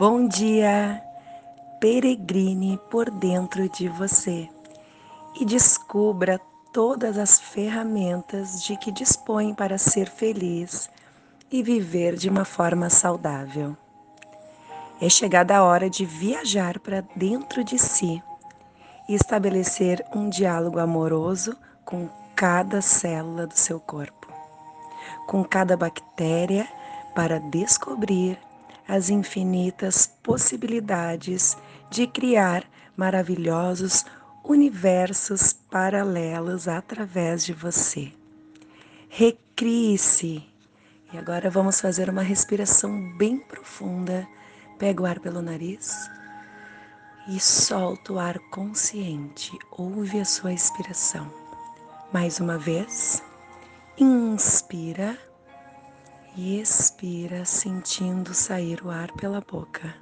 Bom dia! Peregrine por dentro de você e descubra todas as ferramentas de que dispõe para ser feliz e viver de uma forma saudável. É chegada a hora de viajar para dentro de si e estabelecer um diálogo amoroso com cada célula do seu corpo, com cada bactéria, para descobrir as infinitas possibilidades de criar maravilhosos universos paralelos através de você. Recrie-se. E agora vamos fazer uma respiração bem profunda. Pega o ar pelo nariz e solta o ar consciente. Ouve a sua expiração. Mais uma vez. Inspira e expira, sentindo sair o ar pela boca.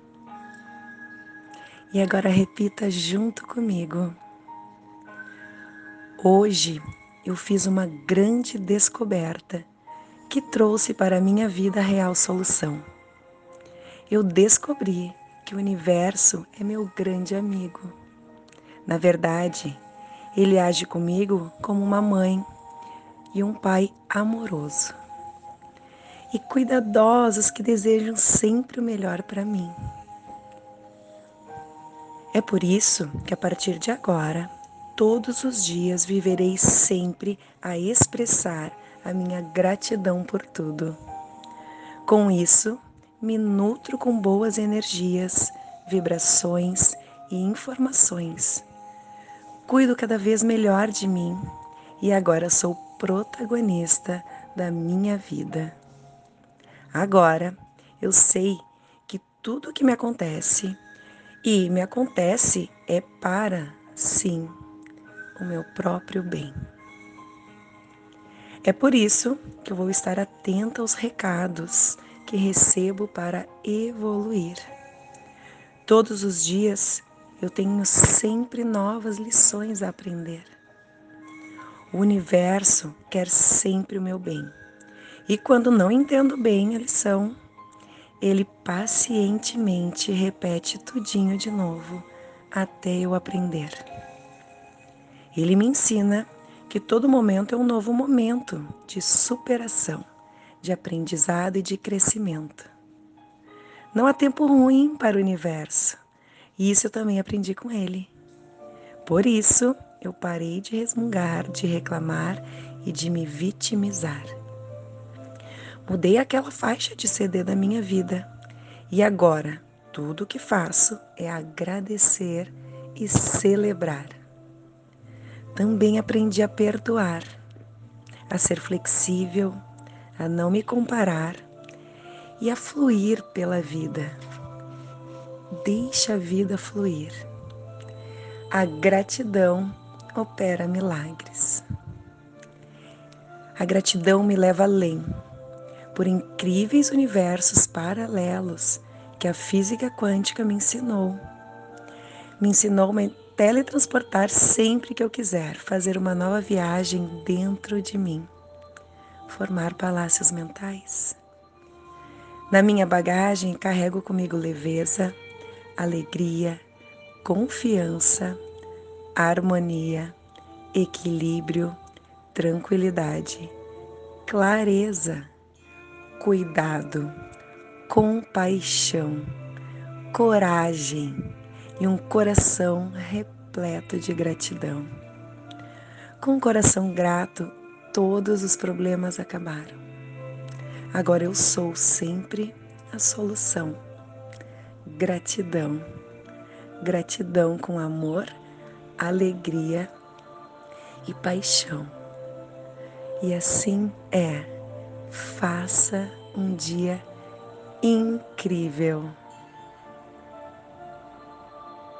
E agora repita junto comigo. Hoje eu fiz uma grande descoberta que trouxe para a minha vida a real solução. Eu descobri que o universo é meu grande amigo. Na verdade, ele age comigo como uma mãe e um pai amoroso e cuidadosos que desejam sempre o melhor para mim. É por isso que a partir de agora, todos os dias viverei sempre a expressar a minha gratidão por tudo. Com isso, me nutro com boas energias, vibrações e informações. Cuido cada vez melhor de mim e agora sou protagonista da minha vida. Agora eu sei que tudo o que me acontece, e me acontece é para, sim, o meu próprio bem. É por isso que eu vou estar atenta aos recados que recebo para evoluir. Todos os dias eu tenho sempre novas lições a aprender. O universo quer sempre o meu bem. E quando não entendo bem a lição, ele pacientemente repete tudinho de novo até eu aprender. Ele me ensina que todo momento é um novo momento de superação, de aprendizado e de crescimento. Não há tempo ruim para o universo, e isso eu também aprendi com ele. Por isso, eu parei de resmungar, de reclamar e de me vitimizar. Mudei aquela faixa de CD da minha vida. E agora, tudo o que faço é agradecer e celebrar. Também aprendi a perdoar, a ser flexível, a não me comparar e a fluir pela vida. Deixa a vida fluir. A gratidão opera milagres. A gratidão me leva além por incríveis universos paralelos que a física quântica me ensinou. Me ensinou a teletransportar sempre que eu quiser, fazer uma nova viagem dentro de mim, formar palácios mentais. Na minha bagagem carrego comigo leveza, alegria, confiança, harmonia, equilíbrio, tranquilidade, clareza cuidado, compaixão, coragem e um coração repleto de gratidão. Com um coração grato, todos os problemas acabaram. Agora eu sou sempre a solução. Gratidão. Gratidão com amor, alegria e paixão. E assim é. Faça um dia incrível.